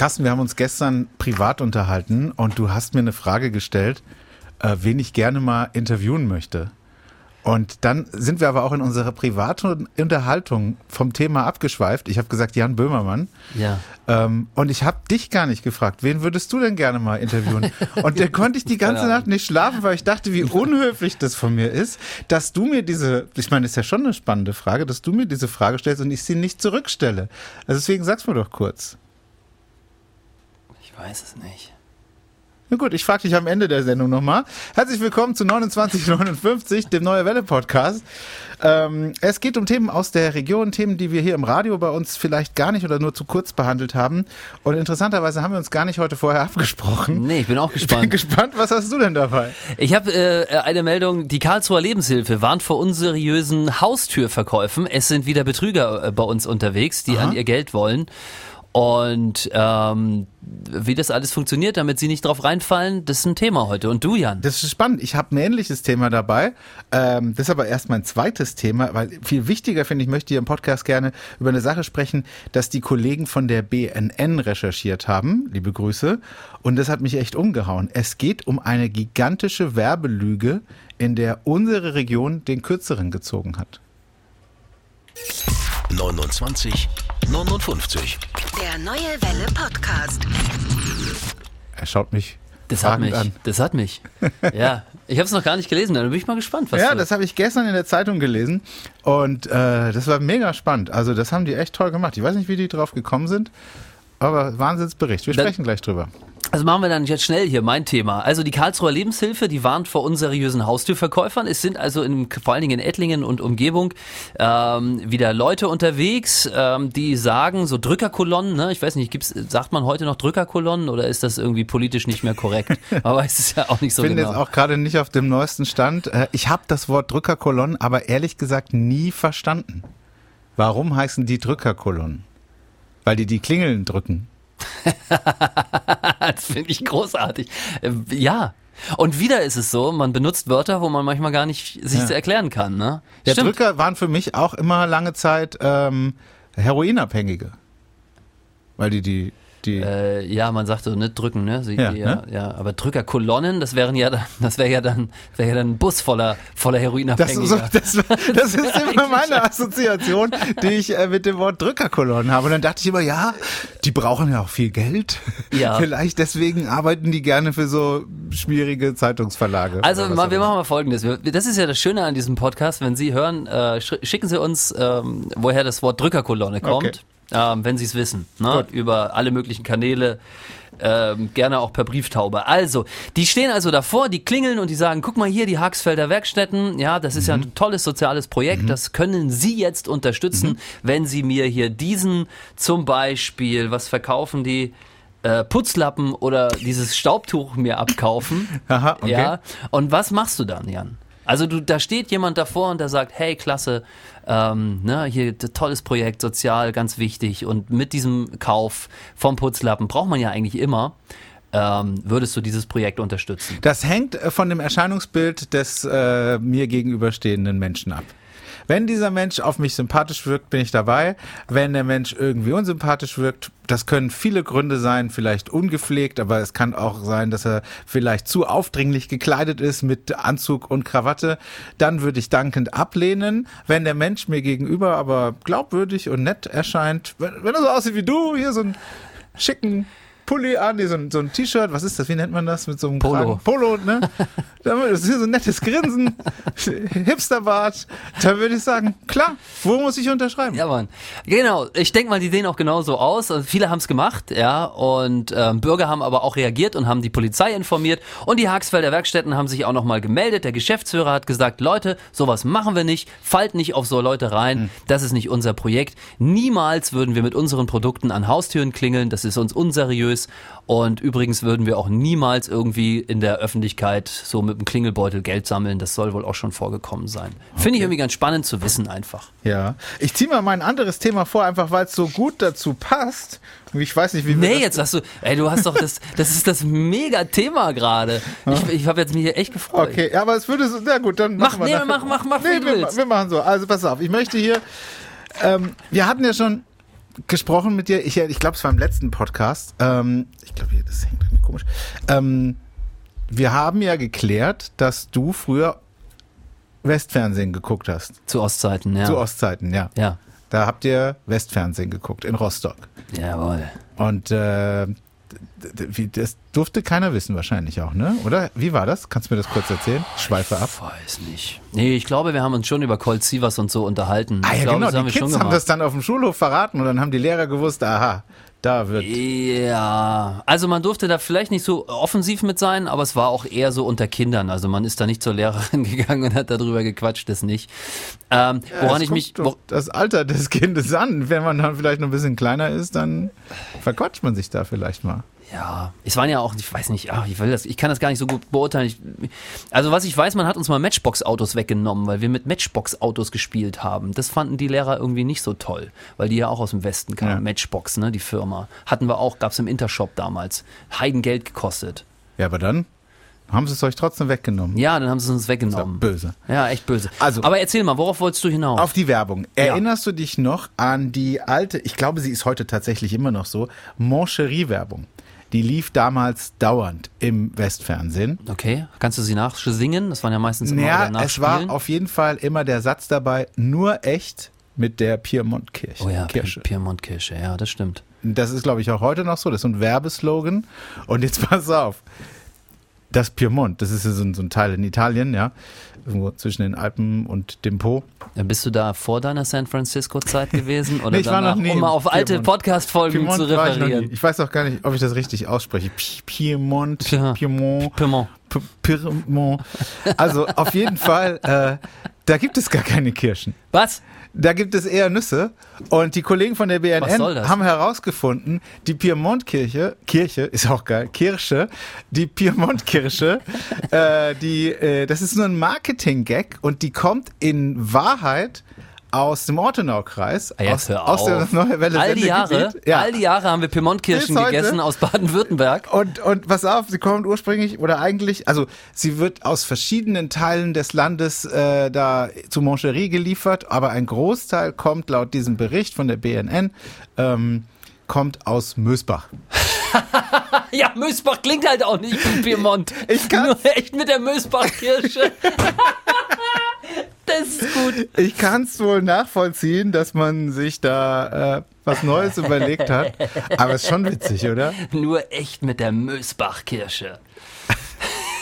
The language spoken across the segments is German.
Carsten, wir haben uns gestern privat unterhalten und du hast mir eine Frage gestellt, äh, wen ich gerne mal interviewen möchte. Und dann sind wir aber auch in unserer privaten Unterhaltung vom Thema abgeschweift. Ich habe gesagt, Jan Böhmermann. Ja. Ähm, und ich habe dich gar nicht gefragt, wen würdest du denn gerne mal interviewen? Und da konnte ich die ganze Nacht nicht schlafen, weil ich dachte, wie unhöflich das von mir ist, dass du mir diese, ich meine, ist ja schon eine spannende Frage, dass du mir diese Frage stellst und ich sie nicht zurückstelle. Also deswegen sag's mir doch kurz. Ich weiß es nicht. Na gut, ich frage dich am Ende der Sendung nochmal. Herzlich willkommen zu 2959, dem Neue Welle Podcast. Ähm, es geht um Themen aus der Region, Themen, die wir hier im Radio bei uns vielleicht gar nicht oder nur zu kurz behandelt haben. Und interessanterweise haben wir uns gar nicht heute vorher abgesprochen. Nee, ich bin auch Ich bin gespannt. gespannt, was hast du denn dabei? Ich habe äh, eine Meldung, die Karlsruher Lebenshilfe warnt vor unseriösen Haustürverkäufen. Es sind wieder Betrüger äh, bei uns unterwegs, die Aha. an ihr Geld wollen. Und ähm, wie das alles funktioniert, damit sie nicht drauf reinfallen, das ist ein Thema heute. Und du, Jan? Das ist spannend. Ich habe ein ähnliches Thema dabei. Ähm, das ist aber erst mein zweites Thema, weil viel wichtiger finde ich, möchte hier im Podcast gerne über eine Sache sprechen, dass die Kollegen von der BNN recherchiert haben. Liebe Grüße. Und das hat mich echt umgehauen. Es geht um eine gigantische Werbelüge, in der unsere Region den Kürzeren gezogen hat. 29 59. Der Neue Welle Podcast. Er schaut mich Das hat mich. an. Das hat mich. Ja, ich habe es noch gar nicht gelesen. Da bin ich mal gespannt, was Ja, du- das habe ich gestern in der Zeitung gelesen und äh, das war mega spannend. Also das haben die echt toll gemacht. Ich weiß nicht, wie die drauf gekommen sind, aber Wahnsinnsbericht. Wir Dann- sprechen gleich drüber. Also machen wir dann jetzt schnell hier mein Thema. Also die Karlsruher Lebenshilfe, die warnt vor unseriösen Haustürverkäufern. Es sind also in, vor allen Dingen in Ettlingen und Umgebung ähm, wieder Leute unterwegs, ähm, die sagen, so Drückerkolonnen, ne? ich weiß nicht, gibt's, sagt man heute noch Drückerkolonnen oder ist das irgendwie politisch nicht mehr korrekt? Aber es ist ja auch nicht so Ich bin genau. jetzt auch gerade nicht auf dem neuesten Stand. Äh, Ich habe das Wort Drückerkolonnen aber ehrlich gesagt nie verstanden. Warum heißen die Drückerkolonnen? Weil die die Klingeln drücken. das finde ich großartig. Äh, Ja. Und wieder ist es so, man benutzt Wörter, wo man manchmal gar nicht sich Ja. erklären kann. Ne? Der Stimmt. Drücker waren für mich auch immer lange Zeit ähm, Heroinabhängige. Weil die die, die Äh, ja, man sagt so, ne, drücken, ne? Sie, Ja, ja, ne? ja, aber Drückerkolonnen, das wären ja dann, das wäre ja dann, wäre ja dann ein Bus voller, voller Das, Heroinabhängiger. so, das, das ist immer meine Assoziation, die ich äh, mit dem Wort Drückerkolonnen habe. Und dann dachte ich immer, ja, die brauchen ja auch viel Geld. Ja. Vielleicht deswegen arbeiten die gerne für so schwierige Zeitungsverlage. Also mal, wir machen mal Folgendes. Das ist ja das Schöne an diesem Podcast. Wenn Sie hören, äh, sch- schicken Sie uns, ähm, woher das Wort Drückerkolonne kommt, Okay. Ähm, wenn Sie es wissen. Ne? Über alle möglichen Kanäle. Ähm, gerne auch per Brieftaube. Also, die stehen also davor, die klingeln und die sagen, guck mal hier, die Haxfelder Werkstätten, ja, das ist ja Mhm. ein tolles soziales Projekt, das können Sie jetzt unterstützen, Mhm. wenn Sie mir hier diesen zum Beispiel, was verkaufen die? Äh, Putzlappen oder dieses Staubtuch mir abkaufen. Aha, okay. Ja. Und was machst du dann, Jan? Also du, da steht jemand davor und der sagt, hey, klasse, ähm, ne, hier tolles Projekt, sozial, ganz wichtig. Und mit diesem Kauf vom Putzlappen braucht man ja eigentlich immer, ähm, würdest du dieses Projekt unterstützen? Das hängt äh, von dem Erscheinungsbild des äh, mir gegenüberstehenden Menschen ab. Wenn dieser Mensch auf mich sympathisch wirkt, bin ich dabei. Wenn der Mensch irgendwie unsympathisch wirkt, das können viele Gründe sein, vielleicht ungepflegt, aber es kann auch sein, dass er vielleicht zu aufdringlich gekleidet ist mit Anzug und Krawatte. Dann würde ich dankend ablehnen. Wenn der Mensch mir gegenüber aber glaubwürdig und nett erscheint, wenn, wenn er so aussieht wie du, hier so einen schicken Pulli an, nee, so ein, so ein T-Shirt, was ist das, wie nennt man das, mit so einem Polo. Kragen? Polo, ne? Das ist hier so ein nettes Grinsen, Hipsterbart. Da würde ich sagen, klar, wo muss ich unterschreiben? Ja, Mann. Genau. Ich denke mal, die sehen auch genauso aus. Also viele haben es gemacht, ja. Und ähm, Bürger haben aber auch reagiert und haben die Polizei informiert. Und die Haxfelder Werkstätten haben sich auch nochmal gemeldet. Der Geschäftsführer hat gesagt, Leute, sowas machen wir nicht. Fallt nicht auf so Leute rein. Das ist nicht unser Projekt. Niemals würden wir mit unseren Produkten an Haustüren klingeln. Das ist uns unseriös. Und übrigens würden wir auch niemals irgendwie in der Öffentlichkeit so mit dem Klingelbeutel Geld sammeln. Das soll wohl auch schon vorgekommen sein. Finde ich irgendwie ganz spannend zu wissen einfach. Ja. Ich ziehe mal mein anderes Thema vor, einfach weil es so gut dazu passt. Ich weiß nicht, wie wir Nee, jetzt hast du, ey, du hast doch das, das ist das mega Thema gerade. Ich, ich habe jetzt mich hier echt gefreut. Okay, ja, aber es würde so, na gut, dann Mach, machen wir nee, mach, mach, mach, wie nee, wir, wir machen so. Also pass auf, ich möchte hier, ähm, wir hatten ja schon gesprochen mit dir. Ich, ich glaube, es war im letzten Podcast. Ähm, ich glaube, das hängt irgendwie komisch. Ähm, wir haben ja geklärt, dass du früher Westfernsehen geguckt hast. Zu Ostzeiten, ja. Zu Ostzeiten, ja. ja. Da habt ihr Westfernsehen geguckt in Rostock. Jawohl. Und äh, wie, das durfte keiner wissen wahrscheinlich auch, ne? Oder? Wie war das? Kannst du mir das kurz erzählen? Schweife ab. Weiß nicht. Nee, ich glaube, wir haben uns schon über Colt Sievers und so unterhalten. Ah ich ja, glaube, genau. haben Die wir schon Kids haben das dann auf dem Schulhof verraten und dann haben die Lehrer gewusst, aha, da wird. Ja, also man durfte da vielleicht nicht so offensiv mit sein, aber es war auch eher so unter Kindern. Also man ist da nicht zur Lehrerin gegangen und hat darüber gequatscht, das nicht. Ähm, woran Es ich mich, wo, das Alter des Kindes an. Wenn man dann vielleicht noch ein bisschen kleiner ist, dann verquatscht man sich da vielleicht mal. Ja, es waren ja auch, ich weiß nicht, ach, ich will das, ich kann das gar nicht so gut beurteilen. Ich, also was ich weiß, man hat uns mal Matchbox-Autos weggenommen, weil wir mit Matchbox-Autos gespielt haben. Das fanden die Lehrer irgendwie nicht so toll, weil die ja auch aus dem Westen kamen. Ja. Matchbox, ne, die Firma. Hatten wir auch, gab's im Intershop damals. Heidengeld gekostet. Ja, aber dann haben sie es euch trotzdem weggenommen. Ja, dann haben sie uns Das war weggenommen. böse. Ja, echt böse. Also- Aber erzähl mal, worauf wolltest du hinaus? Auf die Werbung. Ja. Erinnerst du dich noch an die alte, ich glaube, sie ist heute tatsächlich immer noch so, Moncherie-Werbung? Die lief damals dauernd im Westfernsehen. okay, kannst du sie nachsingen? Das waren ja meistens immer Naja, oder es war auf jeden Fall immer der Satz dabei, nur echt mit der Piemontkirche. Oh ja, Kirche. Piemontkirche, ja, das stimmt. Das ist, glaube ich, auch heute noch so. Das ist ein Werbeslogan. Und jetzt pass auf. Das Piemont, das ist ja so ein, so ein Teil in Italien, ja. Irgendwo zwischen den Alpen und dem Po. Äh, Bist du da vor deiner San Francisco-Zeit gewesen? Oder Nee, ich war danach, noch nie um mal auf alte. Podcast-Folgen zu war ich referieren. Ich weiß auch gar nicht, ob ich das richtig ausspreche. Pi- Piemont. Piemont, Piemont. Piemont. Also auf jeden Fall, äh, da gibt es gar keine Kirschen. Was? Da gibt es eher Nüsse. Und die Kollegen von der BNN haben herausgefunden, die Piemontkirche, Kirche, ist auch geil, Kirche, die Piemontkirche, äh, die, äh, das ist nur ein Marketing-Gag und die kommt in Wahrheit aus dem Ortenaukreis, Ah, aus, aus der. Neue Welle All die Jahre. Ja. all die Jahre haben wir Piemontkirschen gegessen aus Baden-Württemberg. Und, und pass auf, sie kommt ursprünglich oder eigentlich, also sie wird aus verschiedenen Teilen des Landes äh, da zu Moncherie geliefert, aber ein Großteil kommt laut diesem Bericht von der BNN, ähm, kommt aus Mösbach. Ja, Mösbach klingt halt auch nicht wie Piemont. Ich kann's. Nur echt mit der Mösbach-Kirche. das ist gut. Ich kann es wohl nachvollziehen, dass man sich da äh, was Neues überlegt hat, aber ist schon witzig, oder? Nur echt mit der Mösbach-Kirche.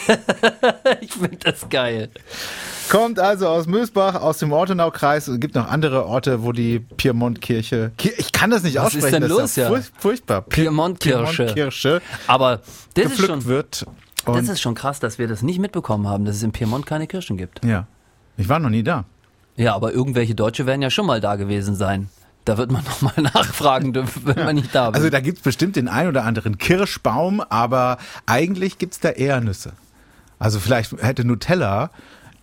ich finde das geil. Kommt also aus Mösbach, aus dem Ortenaukreis. Es gibt noch andere Orte, wo die Piemontkirche. Ki- Ich kann das nicht Was ist aussprechen. denn das los, ja ja? furch- furchtbar. Pi- Piemontkirche. Piemontkirche Aber das ist, schon, wird. das ist schon krass, dass wir das nicht mitbekommen haben, dass es in Piemont keine Kirchen gibt. ja. Ich war noch nie da. Ja, aber irgendwelche Deutsche werden ja schon mal da gewesen sein. Da wird man nochmal nachfragen dürfen, wenn man nicht da ist. Also da gibt's bestimmt den ein oder anderen Kirschbaum, aber eigentlich gibt's da eher Nüsse. Also vielleicht hätte Nutella,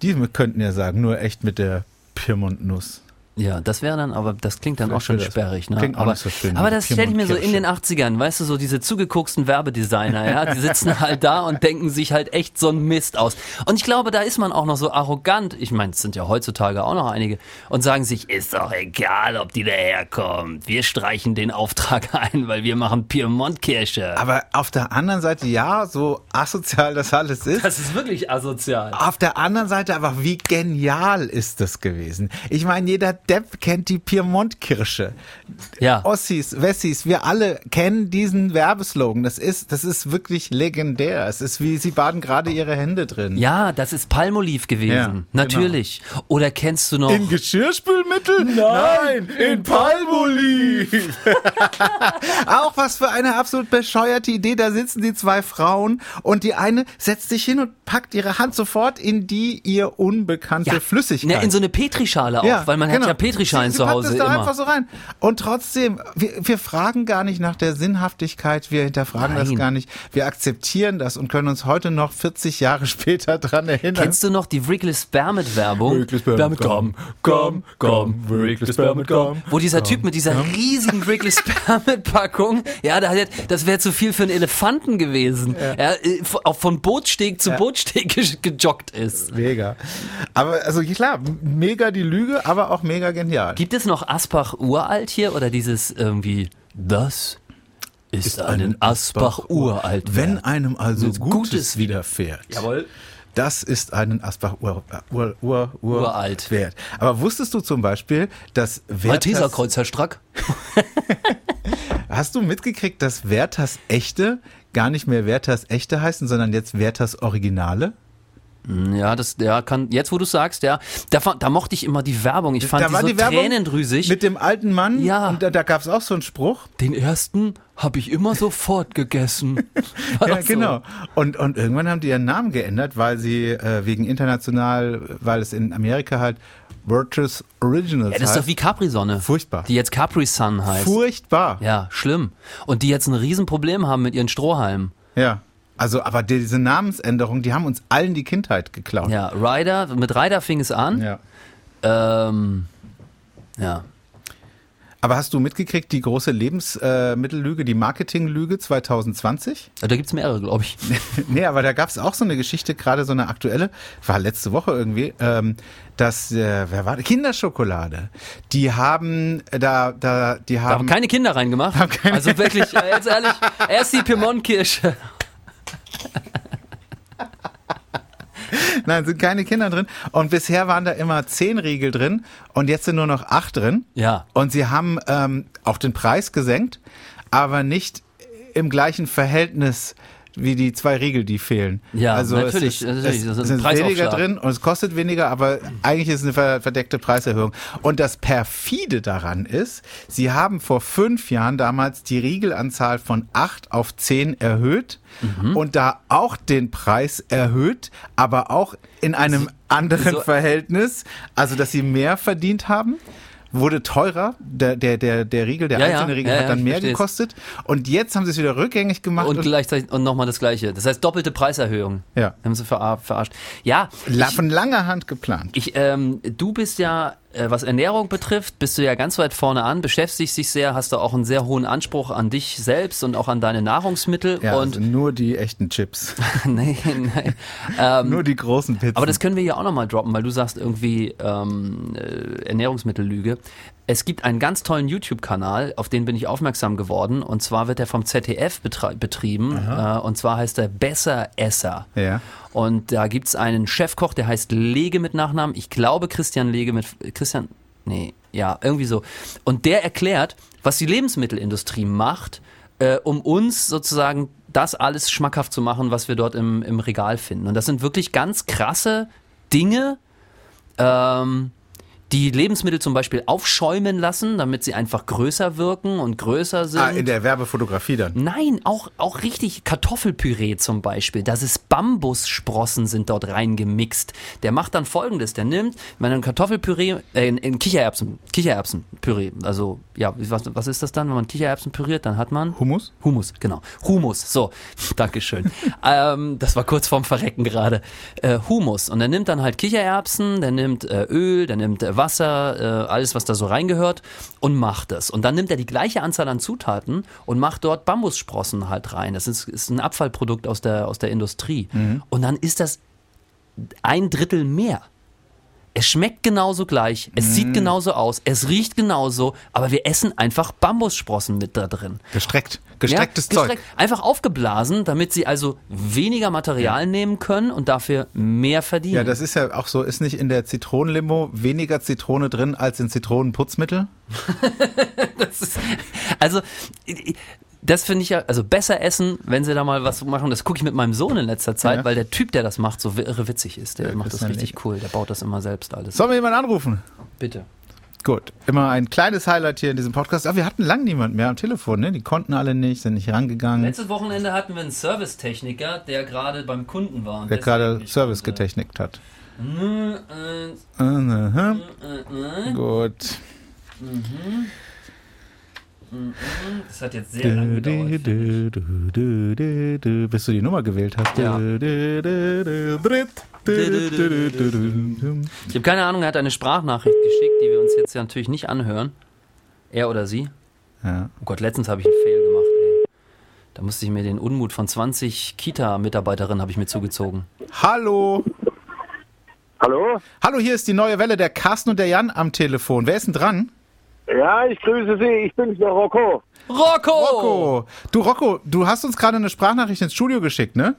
die könnten ja sagen, nur echt mit der Piemontnuss. Ja, das wäre dann, aber das klingt dann auch schon Vielleicht wäre das- sperrig, ne? klingt auch aber, nicht so schön, aber das stelle ich mir so in den 80ern, weißt du, so diese zugegucksten Werbedesigner, ja, die sitzen halt da und denken sich halt echt so einen Mist aus. Und ich glaube, da ist man auch noch so arrogant, ich meine, es sind ja heutzutage auch noch einige, und sagen sich, ist doch egal, ob die daherkommt, wir streichen den Auftrag ein, weil wir machen Piemontkirche. Aber auf der anderen Seite, ja, so asozial das alles ist. Das ist wirklich asozial. Auf der anderen Seite aber, wie genial ist das gewesen? Ich meine, jeder Depp kennt die Piemontkirsche. Ja. Ossis, Wessis, wir alle kennen diesen Werbeslogan. Das ist, das ist wirklich legendär. Es ist wie, sie baden gerade ihre Hände drin. Ja, das ist Palmolive gewesen. Ja, genau. Natürlich. Oder kennst du noch? In Geschirrspülmittel? Nein, in Palmolive. Auch was für eine absolut bescheuerte Idee. Da sitzen die zwei Frauen und die eine setzt sich hin und packt ihre Hand sofort in die ihr unbekannte Flüssigkeit. Ne, in so eine Petrischale auch, weil man hat ja Petrischalen Sie- zu sie Hause es da immer. einfach so rein. Und trotzdem, wir, wir fragen gar nicht nach der Sinnhaftigkeit, wir hinterfragen das Nein. gar nicht. Wir akzeptieren das und können uns heute noch 40 Jahre später dran erinnern. Kennst du noch die Wrigley's Bear-mit Werbung? Wrigley's Bear-mit Gum, Gum, Gum, Wrigley's Bear-mit Gum, Wo dieser Typ mit dieser riesigen Wrigley's Bear-mit Packung, ja, das wäre zu viel für einen Elefanten gewesen. Ja. äh, auch von Bootsteg zu Ja. Bootsteg ge- gejoggt ist. Mega. Aber also klar, mega die Lüge, aber auch mega mega genial. Gibt es noch Asbach uralt hier oder dieses irgendwie, das ist, einen Asbach uralt. Wenn wert? einem also Gutes Gutes, widerfährt. Jawohl. Das ist einen Asbach ur, ur, ur, ur, Uralt. wert. Aber wusstest du zum Beispiel, dass Werthers, Kreuz, Herr Strack. hast du mitgekriegt, dass Werthers Echte gar nicht mehr Werthers Echte heißen, sondern jetzt Werthers Originale? Ja, das, ja, kann, jetzt wo du sagst, ja, da, da mochte ich immer die Werbung. Ich fand da die war so die Werbung tränendrüsig. mit dem alten Mann Ja. und da, da gab es auch so einen Spruch. Den ersten habe ich immer sofort gegessen. Ja, so. genau. Und, und irgendwann haben die ihren Namen geändert, weil sie äh, wegen international, weil es in Amerika halt Virtus Originals Ja, das ist heißt. doch wie Capri-Sonne. Furchtbar. Die jetzt Capri Sun heißt. Furchtbar. ja, schlimm. Und die jetzt ein Riesenproblem haben mit ihren Strohhalmen. Ja. Also, aber diese Namensänderung, die haben uns allen die Kindheit geklaut. Ja, Ryder, mit Ryder fing es an. Ja. Ähm, ja. Aber hast du mitgekriegt, die große Lebensmittellüge, die Marketinglüge 2020? Da gibt's mehrere, glaube ich. nee, aber da gab es auch so eine Geschichte, gerade so eine aktuelle, war letzte Woche irgendwie, ähm, dass, äh, wer war das? Kinderschokolade. Die haben, äh, da, da, die Da haben, haben keine Kinder reingemacht. Haben keine- also wirklich, äh, jetzt ehrlich, erst die Piemont-Kirsche. nein, sind keine Kinder drin. Und bisher waren da immer zehn Riegel drin und jetzt sind nur noch acht drin. Ja. Und sie haben ähm, auch den Preis gesenkt, aber nicht im gleichen Verhältnis wie die zwei Riegel, die fehlen. Ja, also natürlich, Es, ist, natürlich, es sind weniger drin und es kostet weniger, aber eigentlich ist es eine ver- verdeckte Preiserhöhung. Und das perfide daran ist, sie haben vor fünf Jahren damals die Riegelanzahl von acht auf zehn erhöht Mhm. und da auch den Preis erhöht, aber auch in einem anderen so- Verhältnis, also dass sie mehr verdient haben. Wurde teurer, der, der, der, der Riegel, der Ja, ja, einzelne Riegel ja, hat ja, dann mehr gekostet. Und jetzt haben sie es wieder rückgängig gemacht. Und Und, gleichzeitig und nochmal das Gleiche. Das heißt doppelte Preiserhöhung. Ja. Haben sie verar verarscht. Ja, la- ich, von langer Hand geplant. ich, ähm, du bist ja, was Ernährung betrifft, bist du ja ganz weit vorne an, beschäftigst dich sehr, hast du auch einen sehr hohen Anspruch an dich selbst und auch an deine Nahrungsmittel. Ja, und also nur die echten Chips. nee, nein. Ähm, nur die großen Pizzen. Aber das können wir ja auch nochmal droppen, weil du sagst irgendwie ähm, äh, Ernährungsmittellüge. Es gibt einen ganz tollen YouTube-Kanal, auf den bin ich aufmerksam geworden. Und zwar wird er vom ZDF betrieben. Äh, und zwar heißt er Besseresser. Ja. Und da gibt's einen Chefkoch, der heißt Lege mit Nachnamen. Ich glaube Christian Lege mit Christian. Nee, ja, irgendwie so. Und der erklärt, was die Lebensmittelindustrie macht, äh, um uns sozusagen das alles schmackhaft zu machen, was wir dort im, im Regal finden. Und das sind wirklich ganz krasse Dinge, ähm, die Lebensmittel zum Beispiel aufschäumen lassen, damit sie einfach größer wirken und größer sind. ah, in der Werbefotografie dann. Nein, auch, auch richtig Kartoffelpüree zum Beispiel. Das ist Bambussprossen sind dort reingemixt. Der macht dann folgendes, der nimmt, wenn ein Kartoffelpüree, äh, in, in Kichererbsen, Kichererbsenpüree, also ja, was, was ist das dann, wenn man Kichererbsen püriert, dann hat man Hummus? Humus, genau. Humus, so, Dankeschön. ähm, das war kurz vorm Verrecken gerade. Äh, Humus. Und der nimmt dann halt Kichererbsen, der nimmt äh, Öl, der nimmt äh, Wasser, äh, alles, was da so reingehört und macht es. Und dann nimmt er die gleiche Anzahl an Zutaten und macht dort Bambussprossen halt rein. Das ist, ist ein Abfallprodukt aus der, aus der Industrie. Und dann ist das ein Drittel mehr. Es schmeckt genauso gleich, es Mhm. sieht genauso aus, es riecht genauso, aber wir essen einfach Bambussprossen mit da drin. Gestreckt. Gestrecktes Ja, Zeug. gestreckt. Einfach aufgeblasen, damit sie also weniger Material nehmen können und dafür mehr verdienen. Ja, das ist ja auch so, ist nicht in der Zitronenlimo weniger Zitrone drin als in Zitronenputzmittel? Ist, also, das finde ich ja, also besser essen, wenn sie da mal was machen. Das gucke ich mit meinem Sohn in letzter Zeit, Ja. weil der Typ, der das macht, so irre witzig ist. Der Ja, macht das richtig cool. Der baut das immer selbst alles. Sollen wir jemanden anrufen? Bitte. Gut, immer ein kleines Highlight hier in diesem Podcast. Aber wir hatten lang niemand mehr am Telefon, ne? Die konnten alle nicht, sind nicht rangegangen. Letztes Wochenende hatten wir einen Servicetechniker, der gerade beim Kunden war. der gerade Service getechnikt hat. Mhm. Mhm. Gut. Das hat jetzt sehr lange Du, gedauert. Bis du die Nummer gewählt hast. Ja. Ich habe keine Ahnung, er hat eine Sprachnachricht geschickt, die wir uns jetzt ja natürlich nicht anhören. Er oder sie. Ja. Oh Gott, letztens habe ich einen Fail gemacht, ey. Da musste ich mir den Unmut von 20 Kita-Mitarbeiterinnen habe ich mir zugezogen. Hallo. Hallo? Hallo, hier ist die neue Welle der Carsten und der Jan am Telefon. Wer ist denn dran? Ja, ich grüße Sie. Ich bin's, der Rocco. Rocco! Rocco. Du, Rocco, du hast uns gerade eine Sprachnachricht ins Studio geschickt, ne?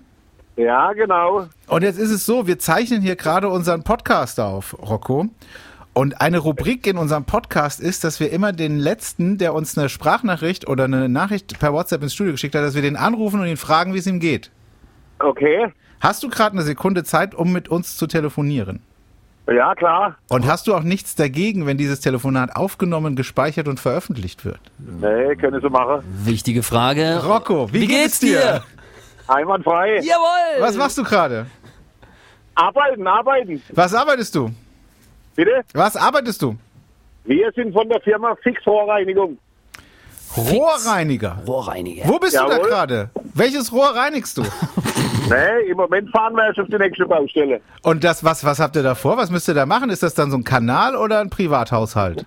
Ja, genau. Und jetzt ist es so, wir zeichnen hier gerade unseren Podcast auf, Rocco. Und eine Rubrik in unserem Podcast ist, dass wir immer den letzten, der uns eine Sprachnachricht oder eine Nachricht per WhatsApp ins Studio geschickt hat, dass wir den anrufen und ihn fragen, wie es ihm geht. Okay. Hast du gerade eine Sekunde Zeit, um mit uns zu telefonieren? Ja, klar. Und hast du auch nichts dagegen, wenn dieses Telefonat aufgenommen, gespeichert und veröffentlicht wird? Nee, können Sie machen. Wichtige Frage. Rocco, wie, Wie geht's dir? Einwandfrei. Jawohl! Was machst du gerade? Arbeiten, arbeiten. Was arbeitest du? Bitte? Was arbeitest du? Wir sind von der Firma Fixrohrreinigung. Rohrreiniger. Rohrreiniger. Wo bist du da Jawohl. gerade? Welches Rohr reinigst du? Nee, im Moment fahren wir erst auf die nächste Baustelle. Und das, was, was habt ihr da vor? Was müsst ihr da machen? Ist das dann so ein Kanal oder ein Privathaushalt?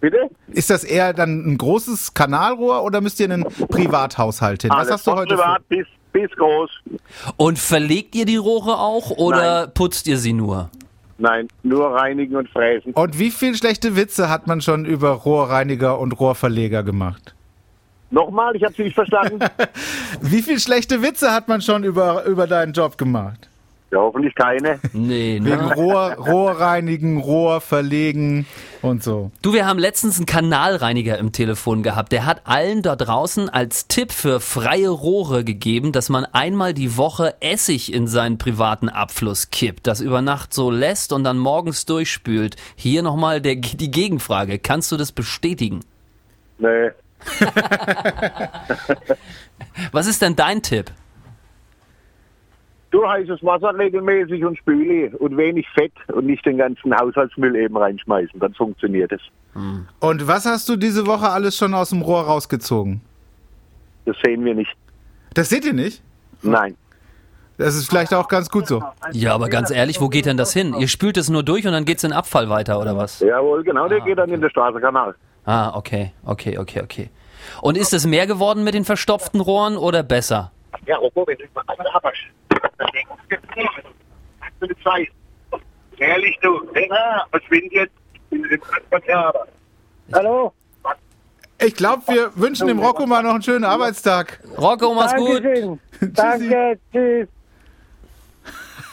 Bitte? Ist das eher dann ein großes Kanalrohr oder müsst ihr einen Privathaushalt hin? Was Alles hast du heute privat bis, bis groß. Und verlegt ihr die Rohre auch oder Nein. putzt ihr sie nur? Nein, nur reinigen und fräsen. Und wie viel schlechte Witze hat man schon über Rohrreiniger und Rohrverleger gemacht? Nochmal, ich habe Sie nicht verstanden. Wie viel schlechte Witze hat man schon über, über deinen Job gemacht? ja, hoffentlich keine. Nee, Wegen ne? Rohr, Rohrreinigen, Rohrverlegen und so. Du, wir haben letztens einen Kanalreiniger im Telefon gehabt. Der hat allen da draußen als Tipp für freie Rohre gegeben, dass man einmal die Woche Essig in seinen privaten Abfluss kippt, das über Nacht so lässt und dann morgens durchspült. Hier nochmal der, die Gegenfrage. Kannst du das bestätigen? Nee. Was ist denn dein Tipp? Du heißes Wasser regelmäßig und spüle und wenig Fett und nicht den ganzen Haushaltsmüll eben reinschmeißen. Dann funktioniert es. Und was hast du diese Woche alles schon aus dem Rohr rausgezogen? Das sehen wir nicht. Das seht ihr nicht? Nein. Das ist vielleicht auch ganz gut so. Ja, aber ganz ehrlich, wo geht denn das hin? Ihr spült es nur durch und dann geht's in Abfall weiter, oder was? Jawohl, genau, der geht dann in den Straßenkanal. Ah, okay, okay, okay, okay. Und ist es mehr geworden mit den verstopften Rohren oder besser? Ja, Rocco, wenn du mal eine Abasch. Hast du eine Zeit? Ehrlich, du. Ja, verschwind jetzt. In den Transporter. Hallo? Ich glaube, wir wünschen dem Rocco mal noch einen schönen Arbeitstag. Rocco, mach's gut. Danke, tschüss.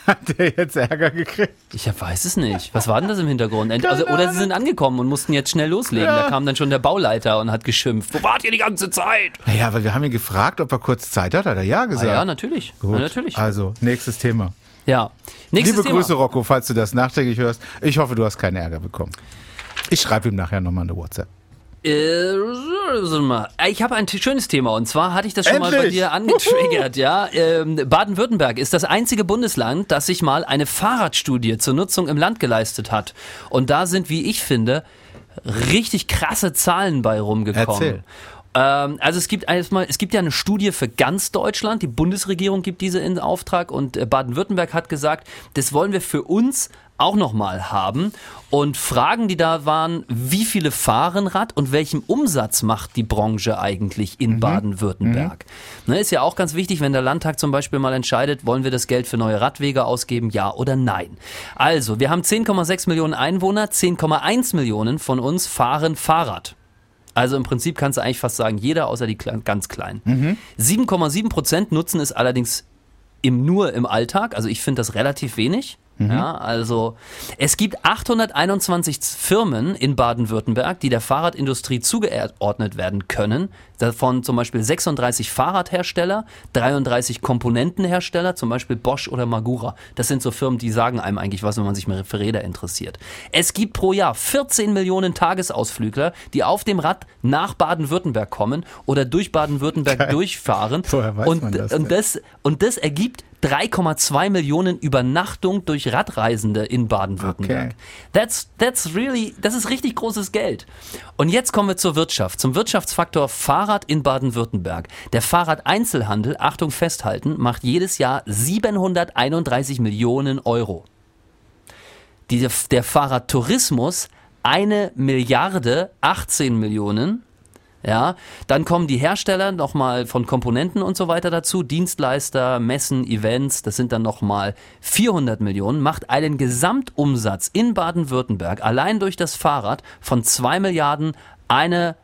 Hat der jetzt Ärger gekriegt? Ich weiß es nicht. Was war denn das im Hintergrund? Also, oder sie sind angekommen und mussten jetzt schnell loslegen. Ja. Da kam dann schon der Bauleiter und hat geschimpft. Wo wart ihr die ganze Zeit? Naja, weil wir haben ihn gefragt, ob er kurz Zeit hat. Hat er ja Ah, gesagt. ja, natürlich. Gut. Ja, natürlich. Also, nächstes Thema. Ja. Nächstes Liebe Thema. Grüße, Rocco, falls du das nachträglich hörst. Ich hoffe, du hast keinen Ärger bekommen. Ich schreibe ihm nachher nochmal eine WhatsApp. Äh. Ich habe ein schönes Thema und zwar hatte ich das schon mal bei Endlich! dir angetriggert, ja. Ähm, Baden-Württemberg ist das einzige Bundesland, das sich mal eine Fahrradstudie zur Nutzung im Land geleistet hat. Und da sind, wie ich finde, richtig krasse Zahlen bei rumgekommen. Erzähl. Ähm, also es gibt erstmal, es gibt ja eine Studie für ganz Deutschland. Die Bundesregierung gibt diese in Auftrag und äh, Baden-Württemberg hat gesagt, das wollen wir für uns auch nochmal haben. Und Fragen, die da waren, wie viele fahren Rad und welchen Umsatz macht die Branche eigentlich in Baden-Württemberg? Ne, ist ja auch ganz wichtig, wenn der Landtag zum Beispiel mal entscheidet, wollen wir das Geld für neue Radwege ausgeben, ja oder nein. Also, wir haben 10,6 Millionen Einwohner, 10,1 Millionen von uns fahren Fahrrad. Also im Prinzip kannst du eigentlich fast sagen, jeder außer die Kle- ganz Kleinen. 7,7 Prozent nutzen es allerdings im, nur im Alltag. Also ich finde das relativ wenig. Ja, also es gibt 821 Firmen in Baden-Württemberg, die der Fahrradindustrie zugeordnet werden können. Davon zum Beispiel 36 Fahrradhersteller, 33 Komponentenhersteller, zum Beispiel Bosch oder Magura. Das sind so Firmen, die sagen einem eigentlich was, wenn man sich mal für Räder interessiert. Es gibt pro Jahr 14 Millionen Tagesausflügler, die auf dem Rad nach Baden-Württemberg kommen oder durch Baden-Württemberg durchfahren. Woher weiß und, man das und das und das ergibt 3,2 Millionen Übernachtung durch Radreisende in Baden-Württemberg. Okay. That's, that's really, das ist richtig großes Geld. Und jetzt kommen wir zur Wirtschaft, zum Wirtschaftsfaktor Fahrrad in Baden-Württemberg. Der Fahrradeinzelhandel, Achtung festhalten, macht jedes Jahr 731 Millionen Euro. Die, der Fahrradtourismus eine Milliarde 18 Millionen Ja, dann kommen die Hersteller nochmal von Komponenten und so weiter dazu, Dienstleister, Messen, Events, das sind dann nochmal 400 Millionen, macht einen Gesamtumsatz in Baden-Württemberg allein durch das Fahrrad von 2 Milliarden eine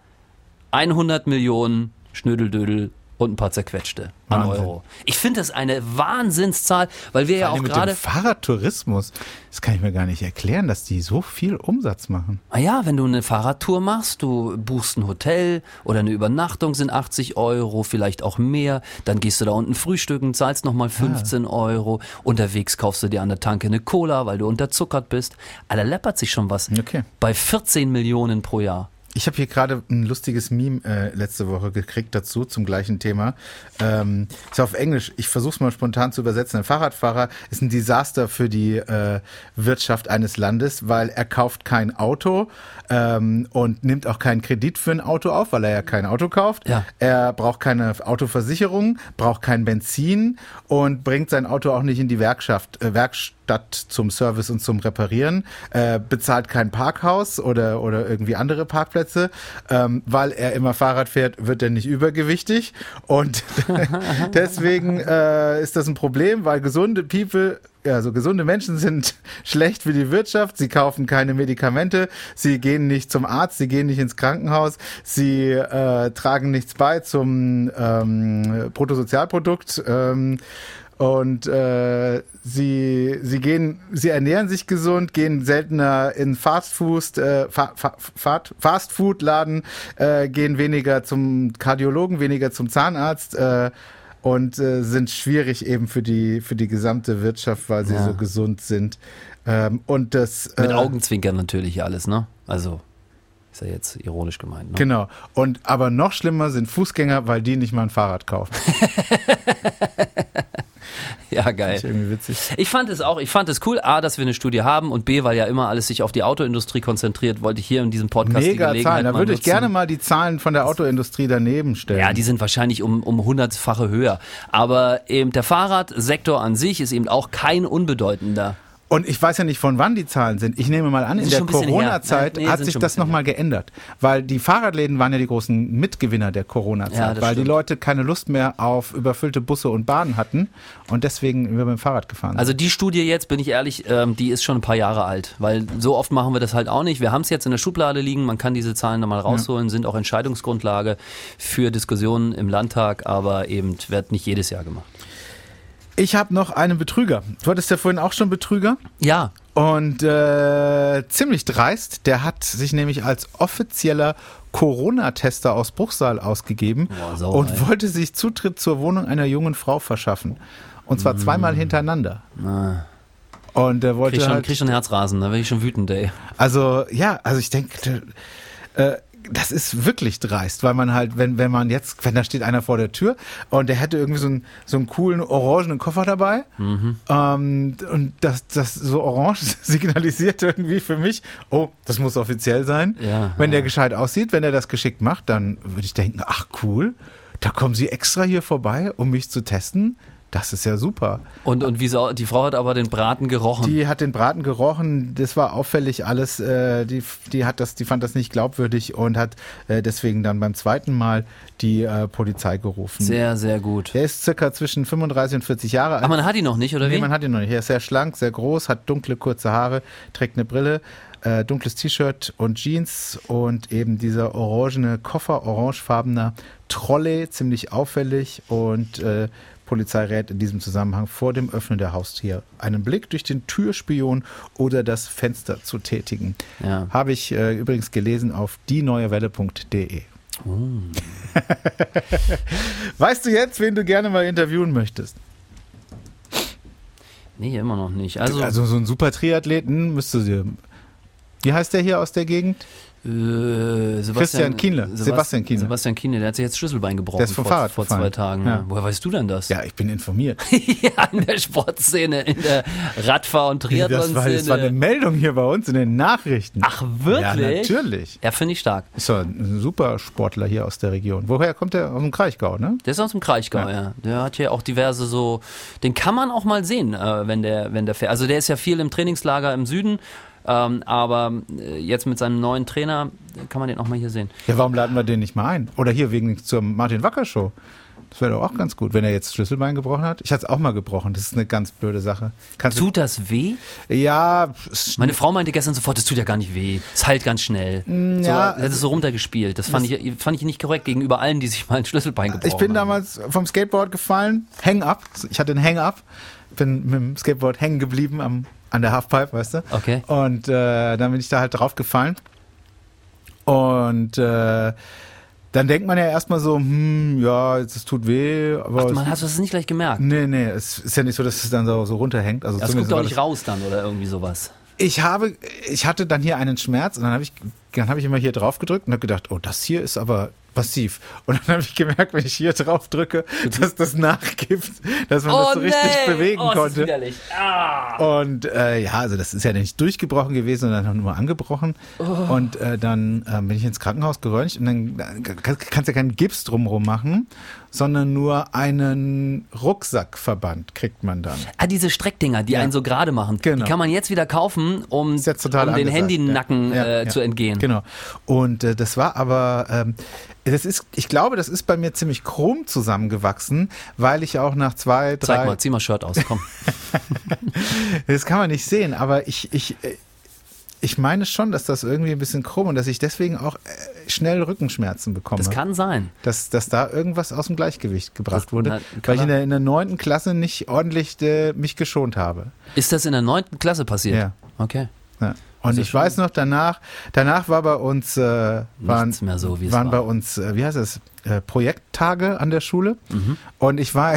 100 Millionen Schnödeldödel und ein paar zerquetschte an Wahnsinn. Euro. Ich finde das eine Wahnsinnszahl, weil wir ja auch gerade Fahrradtourismus, das kann ich mir gar nicht erklären, dass die so viel Umsatz machen. Ah ja, wenn du eine Fahrradtour machst, du buchst ein Hotel oder eine Übernachtung sind 80 Euro, vielleicht auch mehr, dann gehst du da unten frühstücken, zahlst nochmal 15 Euro, unterwegs kaufst du dir an der Tanke eine Cola, weil du unterzuckert bist. Alter, läppert sich schon was. Okay. Bei 14 Millionen pro Jahr. Ich habe hier gerade ein lustiges Meme äh, letzte Woche gekriegt dazu zum gleichen Thema. Ähm, ist auf Englisch. Ich versuche es mal spontan zu übersetzen. Ein Fahrradfahrer ist ein Desaster für die äh, Wirtschaft eines Landes, weil er kauft kein Auto ähm, und nimmt auch keinen Kredit für ein Auto auf, weil er ja kein Auto kauft. Ja. Er braucht keine Autoversicherung, braucht kein Benzin und bringt sein Auto auch nicht in die Werkschaft, äh, Werkstatt zum Service und zum Reparieren, äh, bezahlt kein Parkhaus oder, oder irgendwie andere Parkplätze, ähm, weil er immer Fahrrad fährt, wird er nicht übergewichtig und deswegen äh, ist das ein Problem, weil gesunde People ja, so gesunde Menschen sind schlecht für die Wirtschaft. Sie kaufen keine Medikamente, sie gehen nicht zum Arzt, sie gehen nicht ins Krankenhaus, sie äh, tragen nichts bei zum ähm, Bruttosozialprodukt. Ähm, und äh, sie, sie gehen, sie ernähren sich gesund, gehen seltener in Fastfood, äh, Fa Fa Fa Fastfood-Laden, äh, gehen weniger zum Kardiologen, weniger zum Zahnarzt. Äh, und äh, sind schwierig eben für die für die gesamte Wirtschaft, weil sie Ja. so gesund sind. Ähm, und das Mit äh, Augenzwinkern natürlich alles, ne? Also, ist ja jetzt ironisch gemeint, ne? Genau. Und aber noch schlimmer sind Fußgänger, weil die nicht mal ein Fahrrad kaufen. Ja, geil. Ist irgendwie witzig. Ich fand es auch, ich fand es cool, A, dass wir eine Studie haben und B, weil ja immer alles sich auf die Autoindustrie konzentriert, wollte ich hier in diesem Podcast die Mega Gelegenheit Zahlen. Da würde ich nutzen. gerne mal die Zahlen von der Autoindustrie daneben stellen. Ja, die sind wahrscheinlich um, um hundertfache höher. Aber eben der Fahrradsektor an sich ist eben auch kein unbedeutender. Und ich weiß ja nicht, von wann die Zahlen sind. Ich nehme mal an, in der. Corona-Zeit Nee, hat sich das nochmal geändert. Weil die Fahrradläden waren ja die großen Mitgewinner der Corona-Zeit. Ja, weil die stimmt. Leute keine Lust mehr auf überfüllte Busse und Bahnen hatten und deswegen über mit dem Fahrrad gefahren sind. Also die Studie jetzt, bin ich ehrlich, ähm, die ist schon ein paar Jahre alt, weil so oft machen wir das halt auch nicht. Wir haben es jetzt in der Schublade liegen, man kann diese Zahlen nochmal rausholen, sind auch Entscheidungsgrundlage für Diskussionen im Landtag, aber eben wird nicht jedes Jahr gemacht. Ich habe noch einen Betrüger. Du hattest ja vorhin auch schon Betrüger. Ja, Und äh, ziemlich dreist, der hat sich nämlich als offizieller Corona-Tester aus Bruchsal ausgegeben Boah, Sauerei. und wollte sich Zutritt zur Wohnung einer jungen Frau verschaffen. Und zwar zweimal hintereinander. Und er wollte krieg schon, halt, krieg schon Herzrasen, da werde ich schon wütend, ey. also ja, also ich denke, äh, das ist wirklich dreist, weil man halt, wenn, wenn man jetzt, wenn da steht einer vor der Tür und der hätte irgendwie so einen, so einen coolen orangenen Koffer dabei Mhm. ähm, und das, das so orange signalisiert irgendwie für mich, oh, das muss offiziell sein. Ja, wenn der ja. gescheit aussieht, wenn er das geschickt macht, dann würde ich denken, ach cool, da kommen sie extra hier vorbei, um mich zu testen. Das ist ja super. Und, und wie so, die Frau hat aber den Braten gerochen. Die hat den Braten gerochen, das war auffällig alles. Äh, die, die hat das, die fand das nicht glaubwürdig und hat äh, deswegen dann beim zweiten Mal die äh, Polizei gerufen. sehr, sehr gut. er ist circa zwischen 35 und 40 Jahre alt. Aber man hat ihn noch nicht, oder nee, wie? man hat ihn noch nicht. Er ist sehr schlank, sehr groß, hat dunkle, kurze Haare, trägt eine Brille, äh, dunkles T-Shirt und Jeans und eben dieser orangene Koffer, orangefarbener Trolley, ziemlich auffällig und äh, Polizei rät in diesem Zusammenhang vor dem Öffnen der Haustür einen Blick durch den Türspion oder das Fenster zu tätigen. Ja. Habe ich äh, übrigens gelesen auf dieneuewelle.de. weißt du jetzt, wen du gerne mal interviewen möchtest? Nee, immer noch nicht. Also, Also so ein super Triathleten müsste sie. Wie heißt der hier aus der Gegend? Äh, Sebastian, Christian Kienle. Sebast- Sebastian Kienle. Sebastian Kienle, der hat sich jetzt Schlüsselbein gebrochen Der ist vom vor, Fahrrad vor gefallen. zwei Tagen. Ja. Woher weißt du denn das? Ja, ich bin informiert. ja, in der Sportszene, in der Radfahr- und Das war, das war eine Triathlon-Szene. Meldung hier bei uns in den Nachrichten. Ach, wirklich? Ja, natürlich. Ja, finde ich stark. Ist doch ein super Sportler hier aus der Region. Woher kommt der? Aus dem Kraichgau, ne? Der ist aus dem Kraichgau, ja. Der hat hier auch diverse so, den kann man auch mal sehen, äh, wenn der, wenn der fährt. Also der ist ja viel im Trainingslager im Süden, Ähm, aber äh, jetzt mit seinem neuen Trainer äh, kann man den auch mal hier sehen. Ja, warum laden wir den nicht mal ein? Oder hier wegen zur Martin Wacker Show. Das wäre doch auch ganz gut, wenn er jetzt Schlüsselbein gebrochen hat. Ich hatte es auch mal gebrochen. Das ist eine ganz blöde Sache. Kannst du, Tut das weh? ja, Meine Frau meinte gestern sofort, das tut ja gar nicht weh. Es heilt ganz schnell. so, Mm, ja, er hat es so runtergespielt. Das fand, ich, fand ich nicht korrekt gegenüber allen, die sich mal ein Schlüsselbein gebrochen ich bin haben. damals vom Skateboard gefallen, Hang-Up. Ich hatte einen Hang-Up, bin mit dem Skateboard hängen geblieben am, an der Halfpipe, weißt du? Okay. Und äh, dann bin ich da halt drauf gefallen. Und äh, dann denkt man ja erstmal so, hm, ja, jetzt, es tut weh, aber Ach, es- man hast du das nicht gleich gemerkt. Nee, nee, es ist ja nicht so, dass es dann so, so runterhängt. Also Das zumindest guckt war nicht raus dann oder irgendwie sowas. Ich habe, ich hatte dann hier einen Schmerz und dann habe ich, dann habe ich immer hier drauf gedrückt und habe gedacht, oh, das hier ist aber massiv. Und dann habe ich gemerkt, wenn ich hier drauf drücke, dass das nachgibt, dass man das so richtig bewegen oh, konnte. Ah. Und äh, ja, also das ist ja nicht durchgebrochen gewesen, sondern nur angebrochen. Oh. Und äh, dann äh, bin ich ins Krankenhaus geröntgt und dann äh, kann, kannst ja keinen Gips drumherum machen, sondern nur einen Rucksackverband kriegt man dann. Ah, diese Streckdinger, die Ja. einen so gerade machen, Genau. die kann man jetzt wieder kaufen, um, um den Handynacken ja. Ja, äh, ja. zu entgehen. Genau. Und äh, das war aber, ähm, das ist, ich glaube, das ist bei mir ziemlich krumm zusammengewachsen, weil ich auch nach zwei, drei, Zeig mal, zieh mal Shirt aus, komm. das kann man nicht sehen, aber ich, ich, äh, ich meine schon, dass das irgendwie ein bisschen krumm und dass ich deswegen auch äh, schnell Rückenschmerzen bekomme. Das kann sein. dass, dass da irgendwas aus dem Gleichgewicht gebracht Das- wurde, na, kann weil ich in man- der, in der neunten Klasse nicht ordentlich äh, mich geschont habe. Ist das in der neunten Klasse passiert? Ja. Okay. Ja. Und Also ich schon- weiß noch, danach, danach war bei uns, äh, waren, so, waren war. bei uns, äh, wie heißt es, äh, Projekttage an der Schule. Mhm. Und ich war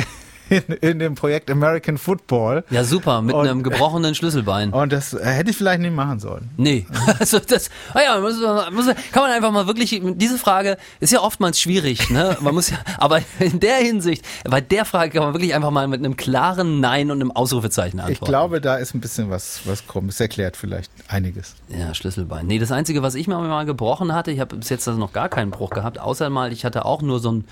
in, in dem Projekt American Football. Ja, super, mit Und- einem gebrochenen Schlüsselbein. Und das hätte ich vielleicht nicht machen sollen. Nee, also das, naja, muss, muss, kann man einfach mal wirklich, diese Frage ist ja oftmals schwierig, ne? Man muss ja, aber in der Hinsicht, bei der Frage kann man wirklich einfach mal mit einem klaren Nein und einem Ausrufezeichen antworten. Ich glaube, da ist ein bisschen was, was krumm. Es erklärt vielleicht einiges. Ja, Schlüsselbein. Nee, das Einzige, was ich mir mal gebrochen hatte, ich habe bis jetzt also noch gar keinen Bruch gehabt, außer mal, ich hatte auch nur so ein,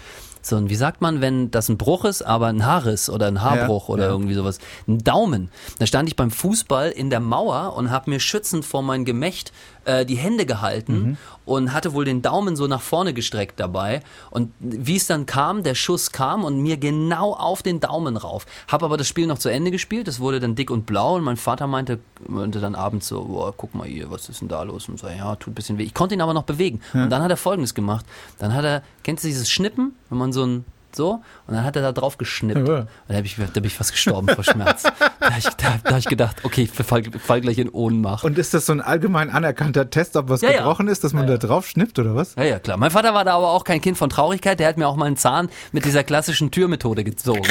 so ein, wie sagt man, wenn das ein Bruch ist, aber ein Haarriss oder ein Haarbruch Ja, oder ja. irgendwie sowas. Ein Daumen. Da stand ich beim Fußball in der Mauer und habe mir schützend vor mein Gemächt äh, die Hände gehalten Mhm. und hatte wohl den Daumen so nach vorne gestreckt dabei. Und wie es dann kam, der Schuss kam und mir genau auf den Daumen rauf. Hab aber das Spiel noch zu Ende gespielt, es wurde dann dick und blau und mein Vater meinte, meinte dann abends so, boah, guck mal hier, was ist denn da los? Und so, ja, tut ein bisschen weh. Ich konnte ihn aber noch bewegen. Und dann hat er folgendes gemacht. Dann hat er, kennst du dieses Schnippen, wenn man so ein so, und dann hat er da drauf geschnippt. Ja. Und da, hab ich, da bin ich fast gestorben vor Schmerz. da habe ich, da, da hab ich gedacht, okay, ich fall, fall gleich in Ohnmacht. Und ist das so ein allgemein anerkannter Test, ob was Ja, ja. gebrochen ist, dass man da drauf schnippt oder was? Ja, ja, klar. Mein Vater war da aber auch kein Kind von Traurigkeit. Der hat mir auch mal einen Zahn mit dieser klassischen Türmethode gezogen.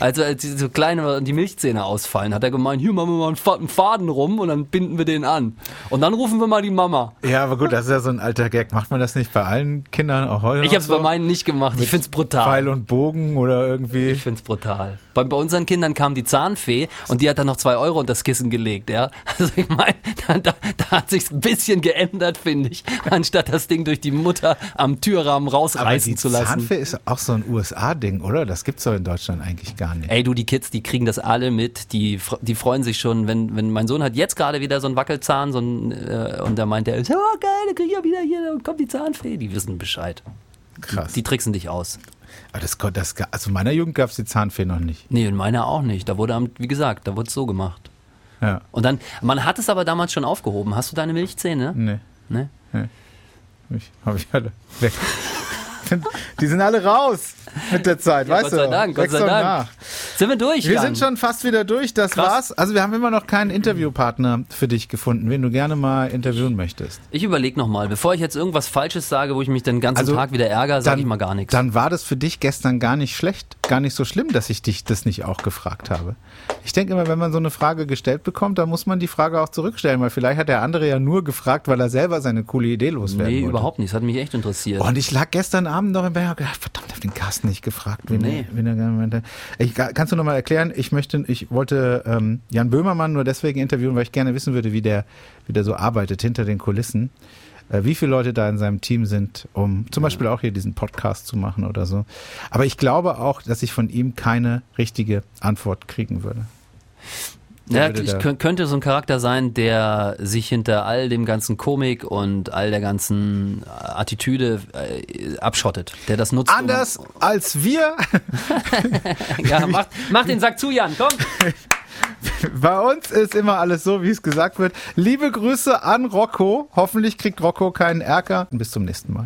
Also als die so kleine die Milchzähne ausfallen, hat er gemeint, hier machen wir mal einen Fa- einen Faden rum und dann binden wir den an. Und dann rufen wir mal die Mama. Ja, aber gut, das ist ja so ein alter Gag. Macht man das nicht bei allen Kindern auch heute? Ich habe es bei so? meinen nicht gemacht. Ich find's brutal. Pfeil und Bogen oder irgendwie. Ich find's brutal. Bei, bei unseren Kindern kam die Zahnfee und die hat dann noch zwei Euro unter das Kissen gelegt, ja. Also ich meine, da, da, da hat sich's ein bisschen geändert, finde ich, anstatt das Ding durch die Mutter am Türrahmen rausreißen die zu lassen. Zahnfee ist auch so ein USA-Ding, oder? Das gibt's doch in Deutschland eigentlich gar nicht. Ey, du, die Kids, die kriegen das alle mit. Die, die freuen sich schon, wenn, wenn mein Sohn hat jetzt gerade wieder so einen Wackelzahn so ein, äh, und da meint er, oh geil, da krieg ich ja wieder hier, und kommt die Zahnfee. Die wissen Bescheid. Krass. Die tricksen dich aus. Aber das, das, also in meiner Jugend gab's die Zahnfee noch nicht. Nee, in meiner auch nicht. Da wurde, wie gesagt, da wurde es so gemacht. Ja. Und dann, man hat es aber damals schon aufgehoben. Hast du deine Milchzähne? Nee. Ne? Ich, hab ich alle weg. Die sind alle raus mit der Zeit, Ja, weißt Gott du? sei Dank, Gott sei Dank. nach. Sind wir durch? Wir Jan? sind schon fast wieder durch, das Krass. war's. Also wir haben immer noch keinen Interviewpartner für dich gefunden, wen du gerne mal interviewen möchtest. Ich überlege nochmal, bevor ich jetzt irgendwas Falsches sage, wo ich mich den ganzen Also, Tag wieder ärgere, sage ich mal gar nichts. Dann war das für dich gestern gar nicht schlecht, gar nicht so schlimm, dass ich dich das nicht auch gefragt habe. Ich denke immer, wenn man so eine Frage gestellt bekommt, dann muss man die Frage auch zurückstellen, weil vielleicht hat der andere ja nur gefragt, weil er selber seine coole Idee loswerden Nee, wollte. überhaupt nicht. Das hat mich echt interessiert. Und ich lag gestern Abend noch im Bett und gedacht, verdammt, hab den Carsten nicht gefragt, wen, Nee. er, wen er gerne meinte. Ich, kannst du noch mal erklären? Ich möchte, ich wollte ähm, Jan Böhmermann nur deswegen interviewen, weil ich gerne wissen würde, wie der, wie der so arbeitet hinter den Kulissen. Äh, wie viele Leute da in seinem Team sind, um zum Beispiel auch hier diesen Podcast zu machen oder so. Aber ich glaube auch, dass ich von ihm keine richtige Antwort kriegen würde. Ja, ich könnte so ein Charakter sein, der sich hinter all dem ganzen Komik und all der ganzen äh, Attitüde äh, abschottet, der das nutzt. Anders als wir. Um, ja, mach, mach den Sack zu, Jan, komm. Bei uns ist immer alles so, wie es gesagt wird. Liebe Grüße an Rocco. Hoffentlich kriegt Rocco keinen Ärger. Bis zum nächsten Mal.